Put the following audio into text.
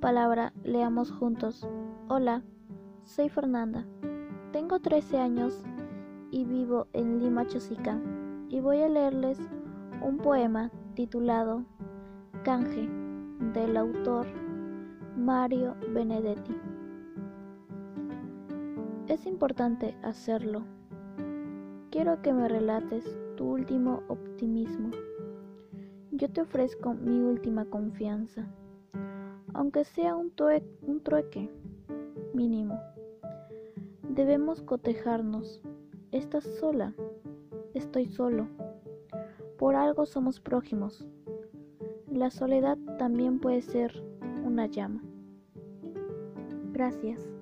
palabra, leamos juntos. Hola, soy Fernanda. Tengo 13 años y vivo en Lima, Chosica. Y voy a leerles un poema titulado Canje del autor Mario Benedetti. Es importante hacerlo. Quiero que me relates tu último optimismo. Yo te ofrezco mi última confianza, aunque sea un, un trueque mínimo. Debemos cotejarnos. Estás sola, estoy solo. Por algo somos prójimos. La soledad también puede ser una llama. Gracias.